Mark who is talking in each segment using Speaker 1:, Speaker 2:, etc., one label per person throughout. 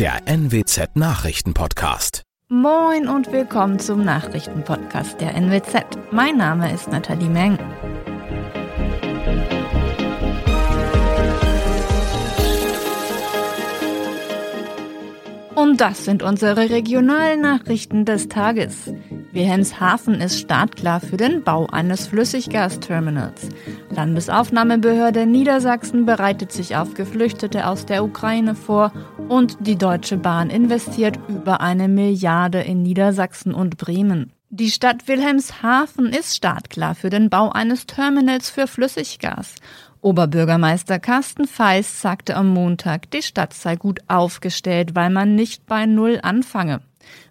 Speaker 1: der NWZ Nachrichtenpodcast.
Speaker 2: Moin und willkommen zum Nachrichtenpodcast der NWZ. Mein Name ist Nathalie Meng. Und das sind unsere regionalen Nachrichten des Tages. Wilhelmshaven ist startklar für den Bau eines Flüssiggasterminals. Landesaufnahmebehörde Niedersachsen bereitet sich auf Geflüchtete aus der Ukraine vor und die Deutsche Bahn investiert über eine Milliarde in Niedersachsen und Bremen. Die Stadt Wilhelmshaven ist startklar für den Bau eines Terminals für Flüssiggas. Oberbürgermeister Carsten Feist sagte am Montag, die Stadt sei gut aufgestellt, weil man nicht bei Null anfange.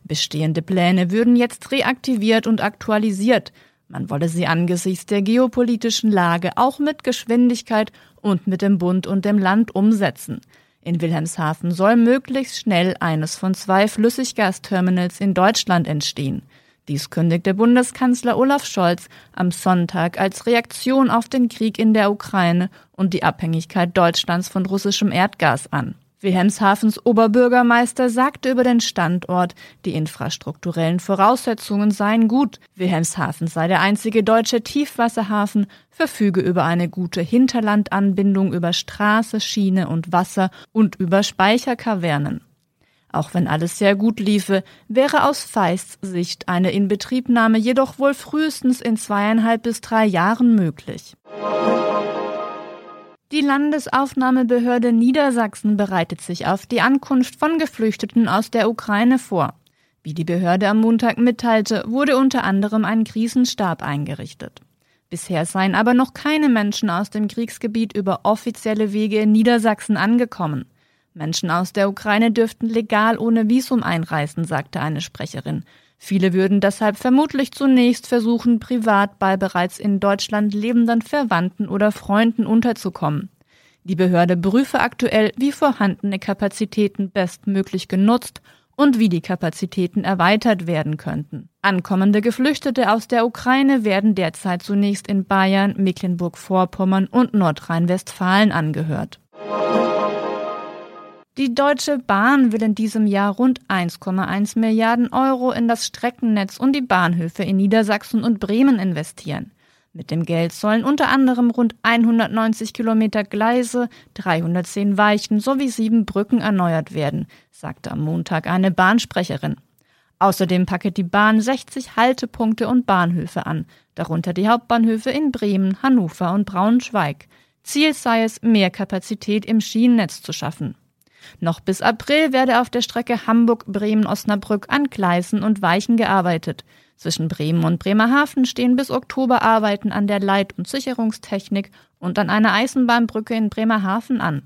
Speaker 2: Bestehende Pläne würden jetzt reaktiviert und aktualisiert. Man wolle sie angesichts der geopolitischen Lage auch mit Geschwindigkeit und mit dem Bund und dem Land umsetzen. In Wilhelmshaven soll möglichst schnell eines von zwei Flüssiggasterminals in Deutschland entstehen. Dies kündigte Bundeskanzler Olaf Scholz am Sonntag als Reaktion auf den Krieg in der Ukraine und die Abhängigkeit Deutschlands von russischem Erdgas an. Wilhelmshavens Oberbürgermeister sagte über den Standort, die infrastrukturellen Voraussetzungen seien gut. Wilhelmshaven sei der einzige deutsche Tiefwasserhafen, verfüge über eine gute Hinterlandanbindung über Straße, Schiene und Wasser und über Speicherkavernen. Auch wenn alles sehr gut liefe, wäre aus Feists Sicht eine Inbetriebnahme jedoch wohl frühestens in zweieinhalb bis drei Jahren möglich. Die Landesaufnahmebehörde Niedersachsen bereitet sich auf die Ankunft von Geflüchteten aus der Ukraine vor. Wie die Behörde am Montag mitteilte, wurde unter anderem ein Krisenstab eingerichtet. Bisher seien aber noch keine Menschen aus dem Kriegsgebiet über offizielle Wege in Niedersachsen angekommen. Menschen aus der Ukraine dürften legal ohne Visum einreisen, sagte eine Sprecherin. Viele würden deshalb vermutlich zunächst versuchen, privat bei bereits in Deutschland lebenden Verwandten oder Freunden unterzukommen. Die Behörde prüfe aktuell, wie vorhandene Kapazitäten bestmöglich genutzt und wie die Kapazitäten erweitert werden könnten. Ankommende Geflüchtete aus der Ukraine werden derzeit zunächst in Bayern, Mecklenburg-Vorpommern und Nordrhein-Westfalen angehört. Die Deutsche Bahn will in diesem Jahr rund 1,1 Milliarden Euro in das Streckennetz und die Bahnhöfe in Niedersachsen und Bremen investieren. Mit dem Geld sollen unter anderem rund 190 Kilometer Gleise, 310 Weichen sowie sieben Brücken erneuert werden, sagte am Montag eine Bahnsprecherin. Außerdem packe die Bahn 60 Haltepunkte und Bahnhöfe an, darunter die Hauptbahnhöfe in Bremen, Hannover und Braunschweig. Ziel sei es, mehr Kapazität im Schienennetz zu schaffen. Noch bis April werde auf der Strecke Hamburg-Bremen-Osnabrück an Gleisen und Weichen gearbeitet. Zwischen Bremen und Bremerhaven stehen bis Oktober Arbeiten an der Leit- und Sicherungstechnik und an einer Eisenbahnbrücke in Bremerhaven an.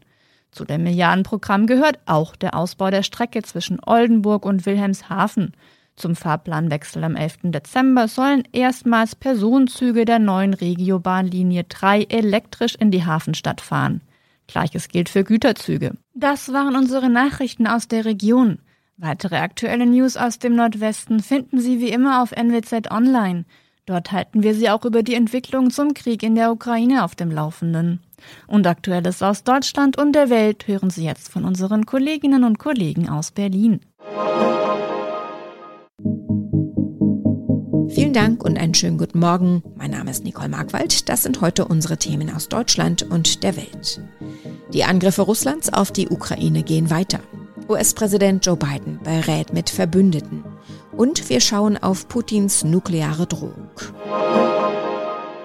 Speaker 2: Zu dem Milliardenprogramm gehört auch der Ausbau der Strecke zwischen Oldenburg und Wilhelmshaven. Zum Fahrplanwechsel am 11. Dezember sollen erstmals Personenzüge der neuen Regiobahnlinie 3 elektrisch in die Hafenstadt fahren. Gleiches gilt für Güterzüge. Das waren unsere Nachrichten aus der Region. Weitere aktuelle News aus dem Nordwesten finden Sie wie immer auf NWZ Online. Dort halten wir Sie auch über die Entwicklung zum Krieg in der Ukraine auf dem Laufenden. Und Aktuelles aus Deutschland und der Welt hören Sie jetzt von unseren Kolleginnen und Kollegen aus Berlin.
Speaker 3: Vielen Dank und einen schönen guten Morgen. Mein Name ist Nicole Markwald. Das sind heute unsere Themen aus Deutschland und der Welt. Die Angriffe Russlands auf die Ukraine gehen weiter. US-Präsident Joe Biden berät mit Verbündeten. Und wir schauen auf Putins nukleare Drohung.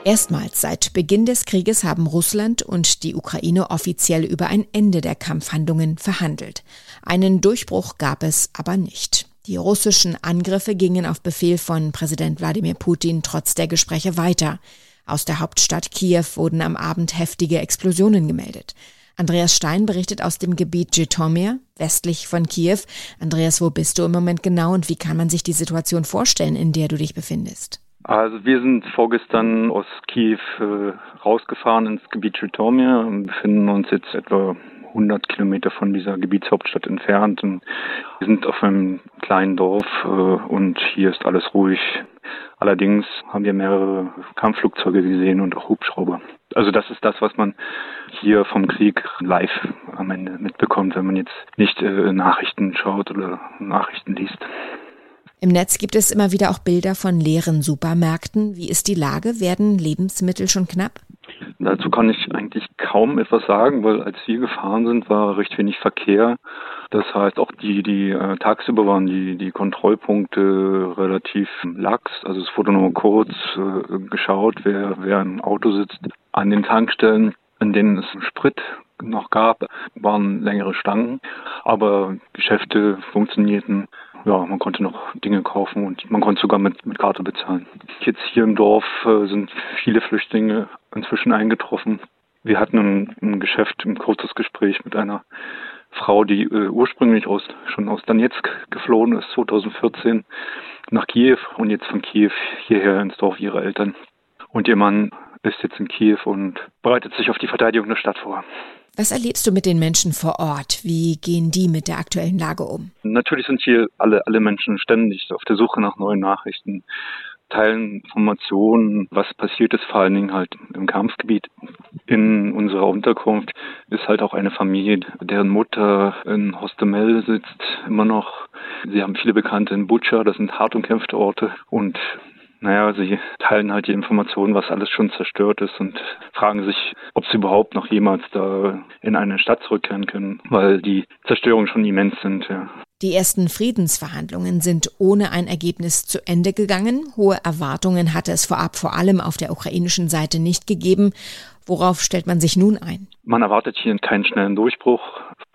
Speaker 3: Erstmals seit Beginn des Krieges haben Russland und die Ukraine offiziell über ein Ende der Kampfhandlungen verhandelt. Einen Durchbruch gab es aber nicht. Die russischen Angriffe gingen auf Befehl von Präsident Wladimir Putin trotz der Gespräche weiter. Aus der Hauptstadt Kiew wurden am Abend heftige Explosionen gemeldet. Andreas Stein berichtet aus dem Gebiet Jitomir, westlich von Kiew. Andreas, wo bist du im Moment genau und wie kann man sich die Situation vorstellen, in der du dich befindest?
Speaker 4: Also wir sind vorgestern aus Kiew äh, rausgefahren ins Gebiet Jitomir und befinden uns jetzt etwa 100 Kilometer von dieser Gebietshauptstadt entfernt. Und wir sind auf einem kleinen Dorf äh, und hier ist alles ruhig. Allerdings haben wir mehrere Kampfflugzeuge gesehen und auch Hubschrauber. Also das ist das, was man hier vom Krieg live am Ende mitbekommt, wenn man jetzt nicht äh, Nachrichten schaut oder Nachrichten liest.
Speaker 3: Im Netz gibt es immer wieder auch Bilder von leeren Supermärkten. Wie ist die Lage? Werden Lebensmittel schon knapp?
Speaker 4: Dazu kann ich eigentlich kaum etwas sagen, weil als wir gefahren sind, war recht wenig Verkehr. Das heißt, auch die, die äh, tagsüber waren die, die Kontrollpunkte relativ lax. Also es wurde nur kurz äh, geschaut, wer, wer im Auto sitzt. An den Tankstellen, in denen es Sprit noch gab, waren längere Stangen, aber Geschäfte funktionierten ja, man konnte noch Dinge kaufen und man konnte sogar mit, mit Karte bezahlen. Jetzt hier im Dorf äh, sind viele Flüchtlinge inzwischen eingetroffen. Wir hatten ein, ein Geschäft, ein kurzes Gespräch mit einer Frau, die äh, ursprünglich aus, schon aus Donetsk geflohen ist, 2014 nach Kiew und jetzt von Kiew hierher ins Dorf ihrer Eltern. Und ihr Mann ist jetzt in Kiew und bereitet sich auf die Verteidigung der Stadt vor.
Speaker 3: Was erlebst du mit den Menschen vor Ort? Wie gehen die mit der aktuellen Lage um?
Speaker 4: Natürlich sind hier alle, alle Menschen ständig auf der Suche nach neuen Nachrichten, teilen Informationen, was passiert ist, vor allen Dingen halt im Kampfgebiet. In unserer Unterkunft ist halt auch eine Familie, deren Mutter in Hostemel sitzt, immer noch. Sie haben viele Bekannte in Butscha, das sind hart umkämpfte Orte und naja, sie teilen halt die Informationen, was alles schon zerstört ist und fragen sich, ob sie überhaupt noch jemals da in eine Stadt zurückkehren können, weil die Zerstörungen schon immens sind, ja.
Speaker 3: Die ersten Friedensverhandlungen sind ohne ein Ergebnis zu Ende gegangen. Hohe Erwartungen hatte es vorab vor allem auf der ukrainischen Seite nicht gegeben. Worauf stellt man sich nun ein?
Speaker 4: Man erwartet hier keinen schnellen Durchbruch.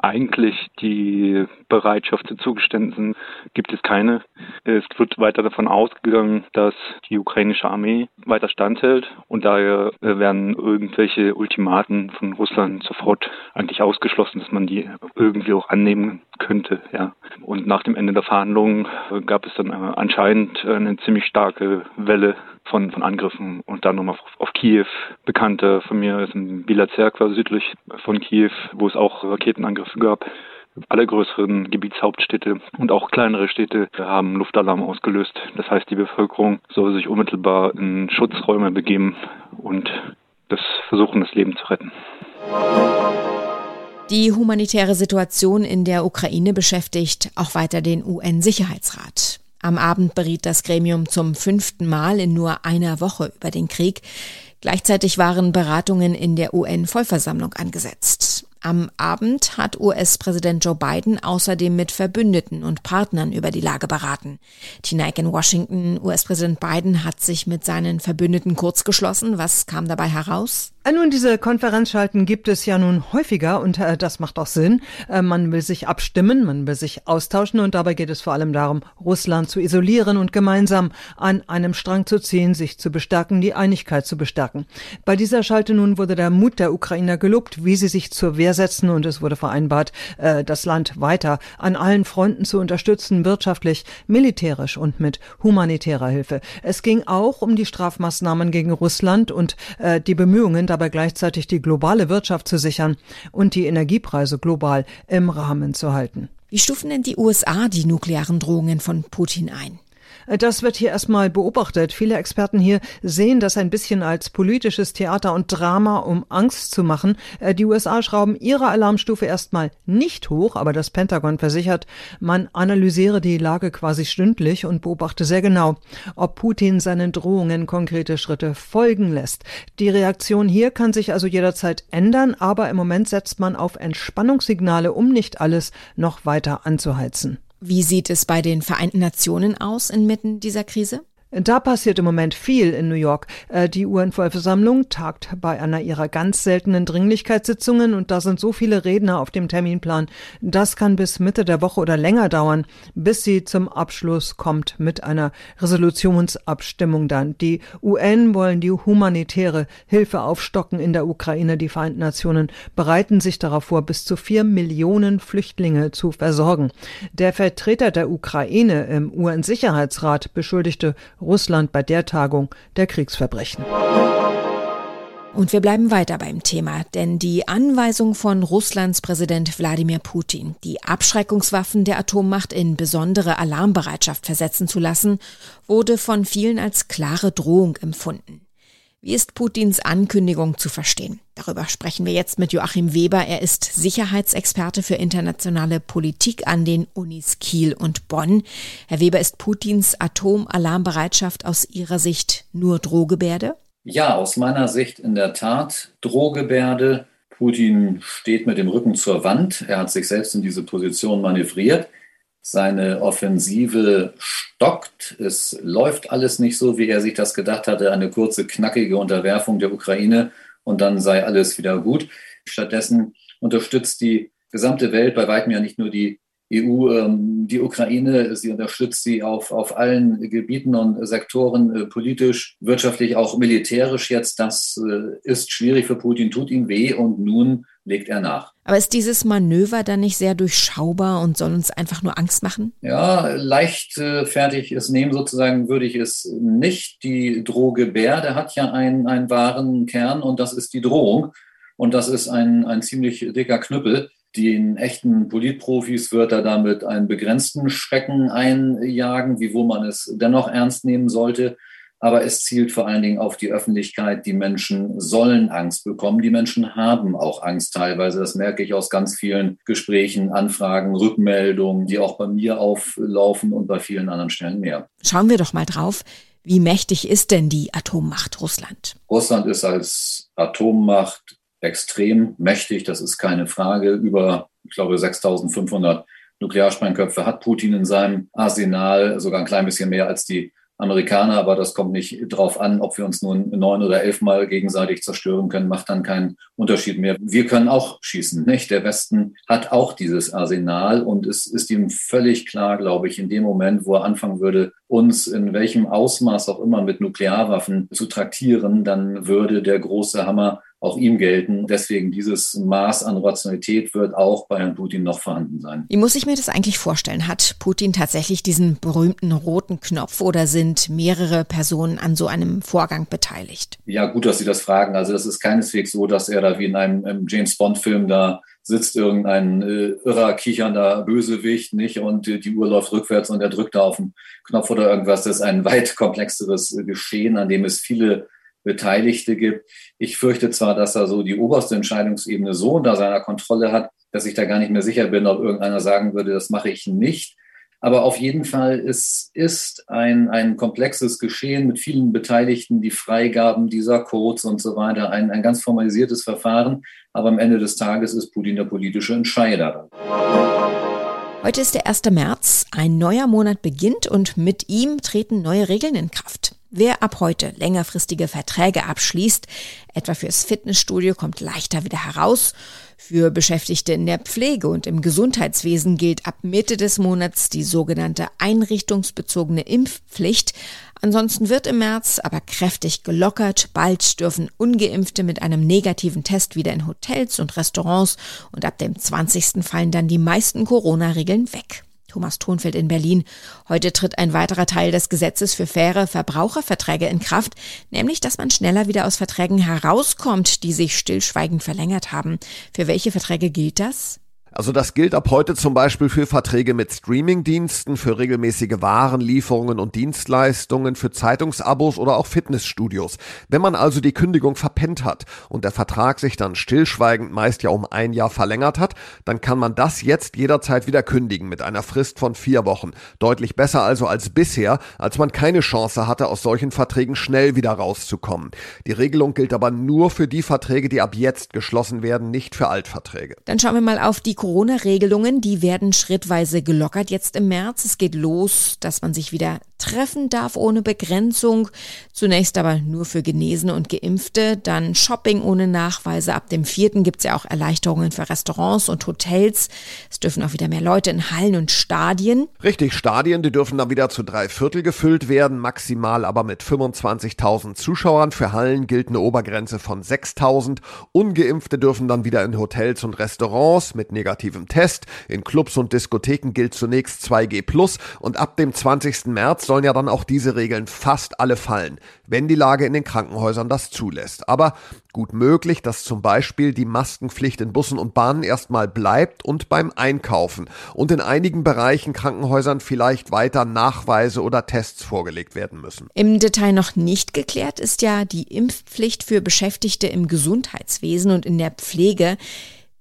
Speaker 4: Eigentlich die Bereitschaft zu Zugeständnissen gibt es keine. Es wird weiter davon ausgegangen, dass die ukrainische Armee weiter standhält und daher werden irgendwelche Ultimaten von Russland sofort eigentlich ausgeschlossen, dass man die irgendwie auch annehmen könnte. Ja. Und nach dem Ende der Verhandlungen gab es dann anscheinend eine ziemlich starke Welle von, von Angriffen und dann nochmal auf, auf Kiew. Bekannte von mir ist in Bila Zerkwa südlich von Kiew, wo es auch Raketenangriffe gab. Alle größeren Gebietshauptstädte und auch kleinere Städte haben Luftalarm ausgelöst. Das heißt, die Bevölkerung soll sich unmittelbar in Schutzräume begeben und das versuchen, das Leben zu retten.
Speaker 3: Die humanitäre Situation in der Ukraine beschäftigt auch weiter den UN-Sicherheitsrat. Am Abend beriet das Gremium zum fünften Mal in nur einer Woche über den Krieg. Gleichzeitig waren Beratungen in der UN-Vollversammlung angesetzt. Am Abend hat US-Präsident Joe Biden außerdem mit Verbündeten und Partnern über die Lage beraten. Tonight in Washington, US-Präsident Biden hat sich mit seinen Verbündeten kurzgeschlossen. Was kam dabei heraus?
Speaker 5: Äh, nun, diese Konferenzschalten gibt es ja nun häufiger und äh, das macht auch Sinn. Äh, man will sich abstimmen, man will sich austauschen und dabei geht es vor allem darum, Russland zu isolieren und gemeinsam an einem Strang zu ziehen, sich zu bestärken, die Einigkeit zu bestärken. Bei dieser Schalte nun wurde der Mut der Ukrainer gelobt, wie sie sich zur Wehr setzen und es wurde vereinbart, äh, das Land weiter an allen Fronten zu unterstützen, wirtschaftlich, militärisch und mit humanitärer Hilfe. Es ging auch um die Strafmaßnahmen gegen Russland und äh, die Bemühungen, dabei gleichzeitig die globale Wirtschaft zu sichern und die Energiepreise global im Rahmen zu halten.
Speaker 3: Wie stufen denn die USA die nuklearen Drohungen von Putin ein?
Speaker 5: Das wird hier erstmal beobachtet. Viele Experten hier sehen das ein bisschen als politisches Theater und Drama, um Angst zu machen. Äh, die USA schrauben ihre Alarmstufe erstmal nicht hoch, aber das Pentagon versichert, man analysiere die Lage quasi stündlich und beobachte sehr genau, ob Putin seinen Drohungen konkrete Schritte folgen lässt. Die Reaktion hier kann sich also jederzeit ändern, aber im Moment setzt man auf Entspannungssignale, um nicht alles noch weiter anzuheizen.
Speaker 3: Wie sieht es bei den Vereinten Nationen aus inmitten dieser Krise?
Speaker 5: Da passiert im Moment viel in New York. Äh, die UN-Vollversammlung tagt bei einer ihrer ganz seltenen Dringlichkeitssitzungen und da sind so viele Redner auf dem Terminplan. Das kann bis Mitte der Woche oder länger dauern, bis sie zum Abschluss kommt mit einer Resolutionsabstimmung dann. Die UN wollen die humanitäre Hilfe aufstocken in der Ukraine. Die Vereinten Nationen bereiten sich darauf vor, bis zu vier Millionen Flüchtlinge zu versorgen. Der Vertreter der Ukraine im UN-Sicherheitsrat beschuldigte Russland bei der Tagung der Kriegsverbrechen.
Speaker 3: Und wir bleiben weiter beim Thema, denn die Anweisung von Russlands Präsident Wladimir Putin, die Abschreckungswaffen der Atommacht in besondere Alarmbereitschaft versetzen zu lassen, wurde von vielen als klare Drohung empfunden. Wie ist Putins Ankündigung zu verstehen? Darüber sprechen wir jetzt mit Joachim Weber. Er ist Sicherheitsexperte für internationale Politik an den Unis Kiel und Bonn. Herr Weber, ist Putins Atomalarmbereitschaft aus Ihrer Sicht nur Drohgebärde?
Speaker 6: Ja, aus meiner Sicht in der Tat Drohgebärde. Putin steht mit dem Rücken zur Wand. Er hat sich selbst in diese Position manövriert. Seine Offensive stockt. Es läuft alles nicht so, wie er sich das gedacht hatte. Eine kurze, knackige Unterwerfung der Ukraine und dann sei alles wieder gut. Stattdessen unterstützt die gesamte Welt, bei weitem ja nicht nur die EU, ähm, die Ukraine, sie unterstützt sie auf, auf allen Gebieten und Sektoren, äh, politisch, wirtschaftlich, auch militärisch jetzt. Das äh, ist schwierig für Putin, tut ihm weh und nun legt er nach.
Speaker 3: Aber ist dieses Manöver dann nicht sehr durchschaubar und soll uns einfach nur Angst machen?
Speaker 6: Ja, leichtfertig äh, es nehmen sozusagen würde ich es nicht. Die Drohgebärde hat ja einen, einen wahren Kern und das ist die Drohung. Und das ist ein, ein ziemlich dicker Knüppel. Den echten Politprofis wird er damit einen begrenzten Schrecken einjagen, wiewohl man es dennoch ernst nehmen sollte aber es zielt vor allen Dingen auf die Öffentlichkeit. Die Menschen sollen Angst bekommen. Die Menschen haben auch Angst teilweise. Das merke ich aus ganz vielen Gesprächen, Anfragen, Rückmeldungen, die auch bei mir auflaufen und bei vielen anderen Stellen mehr.
Speaker 3: Schauen wir doch mal drauf. Wie mächtig ist denn die Atommacht Russland?
Speaker 6: Russland ist als Atommacht extrem mächtig, das ist keine Frage. Über, ich glaube, 6500 Nuklearsprengköpfe hat Putin in seinem Arsenal, sogar ein klein bisschen mehr als die Amerikaner, aber das kommt nicht drauf an, ob wir uns nun neun oder elfmal gegenseitig zerstören können, macht dann keinen Unterschied mehr. Wir können auch schießen, nicht? Der Westen hat auch dieses Arsenal und es ist ihm völlig klar, glaube ich, in dem Moment, wo er anfangen würde, uns in welchem Ausmaß auch immer mit Nuklearwaffen zu traktieren, dann würde der große Hammer auch ihm gelten. Deswegen dieses Maß an Rationalität wird auch bei Herrn Putin noch vorhanden sein.
Speaker 3: Wie muss ich mir das eigentlich vorstellen? Hat Putin tatsächlich diesen berühmten roten Knopf oder sind mehrere Personen an so einem Vorgang beteiligt?
Speaker 6: Ja, gut, dass Sie das fragen. Also das ist keineswegs so, dass er da wie in einem James Bond-Film da sitzt irgendein äh, irrer, kichernder Bösewicht, nicht? Und äh, die Uhr läuft rückwärts und er drückt da auf den Knopf oder irgendwas. Das ist ein weit komplexeres äh, Geschehen, an dem es viele Beteiligte gibt. Ich fürchte zwar, dass er so die oberste Entscheidungsebene so unter seiner Kontrolle hat, dass ich da gar nicht mehr sicher bin, ob irgendeiner sagen würde, das mache ich nicht. Aber auf jeden Fall es ist ein, ein komplexes Geschehen mit vielen Beteiligten, die Freigaben dieser Codes und so weiter, ein, ein ganz formalisiertes Verfahren. Aber am Ende des Tages ist Putin der politische Entscheider.
Speaker 3: Heute ist der 1. März, ein neuer Monat beginnt und mit ihm treten neue Regeln in Kraft. Wer ab heute längerfristige Verträge abschließt, etwa fürs Fitnessstudio, kommt leichter wieder heraus. Für Beschäftigte in der Pflege und im Gesundheitswesen gilt ab Mitte des Monats die sogenannte einrichtungsbezogene Impfpflicht. Ansonsten wird im März aber kräftig gelockert. Bald dürfen ungeimpfte mit einem negativen Test wieder in Hotels und Restaurants und ab dem 20. fallen dann die meisten Corona-Regeln weg. Thomas Thonfeld in Berlin. Heute tritt ein weiterer Teil des Gesetzes für faire Verbraucherverträge in Kraft, nämlich dass man schneller wieder aus Verträgen herauskommt, die sich stillschweigend verlängert haben. Für welche Verträge gilt das?
Speaker 7: Also das gilt ab heute zum Beispiel für Verträge mit Streamingdiensten, für regelmäßige Warenlieferungen und Dienstleistungen, für Zeitungsabos oder auch Fitnessstudios. Wenn man also die Kündigung verpennt hat und der Vertrag sich dann stillschweigend meist ja um ein Jahr verlängert hat, dann kann man das jetzt jederzeit wieder kündigen mit einer Frist von vier Wochen. Deutlich besser also als bisher, als man keine Chance hatte, aus solchen Verträgen schnell wieder rauszukommen. Die Regelung gilt aber nur für die Verträge, die ab jetzt geschlossen werden, nicht für Altverträge.
Speaker 3: Dann schauen wir mal auf die Corona-Regelungen, die werden schrittweise gelockert jetzt im März. Es geht los, dass man sich wieder treffen darf ohne Begrenzung. Zunächst aber nur für Genesene und Geimpfte. Dann Shopping ohne Nachweise. Ab dem vierten gibt es ja auch Erleichterungen für Restaurants und Hotels. Es dürfen auch wieder mehr Leute in Hallen und Stadien.
Speaker 7: Richtig, Stadien, die dürfen dann wieder zu drei Viertel gefüllt werden, maximal aber mit 25.000 Zuschauern. Für Hallen gilt eine Obergrenze von 6.000. Ungeimpfte dürfen dann wieder in Hotels und Restaurants mit negativem Test. In Clubs und Diskotheken gilt zunächst 2G+, und ab dem 20. März sollen ja dann auch diese Regeln fast alle fallen, wenn die Lage in den Krankenhäusern das zulässt. Aber gut möglich, dass zum Beispiel die Maskenpflicht in Bussen und Bahnen erstmal bleibt und beim Einkaufen und in einigen Bereichen Krankenhäusern vielleicht weiter Nachweise oder Tests vorgelegt werden müssen.
Speaker 3: Im Detail noch nicht geklärt ist ja die Impfpflicht für Beschäftigte im Gesundheitswesen und in der Pflege.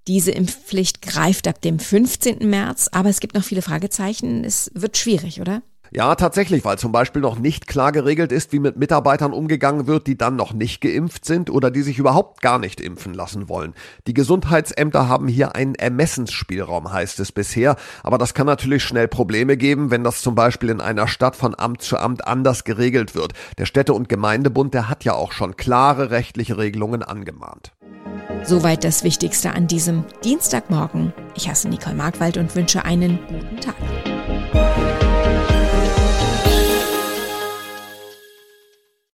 Speaker 3: Diese Impfpflicht greift ab dem 15. März, aber es gibt noch viele Fragezeichen. Es wird schwierig, oder?
Speaker 7: Ja, tatsächlich, weil zum Beispiel noch nicht klar geregelt ist, wie mit Mitarbeitern umgegangen wird, die dann noch nicht geimpft sind oder die sich überhaupt gar nicht impfen lassen wollen. Die Gesundheitsämter haben hier einen Ermessensspielraum, heißt es bisher, aber das kann natürlich schnell Probleme geben, wenn das zum Beispiel in einer Stadt von Amt zu Amt anders geregelt wird. Der Städte- und Gemeindebund, der hat ja auch schon klare rechtliche Regelungen angemahnt.
Speaker 3: Soweit das Wichtigste an diesem Dienstagmorgen. Ich heiße Nicole Markwald und wünsche einen guten Tag.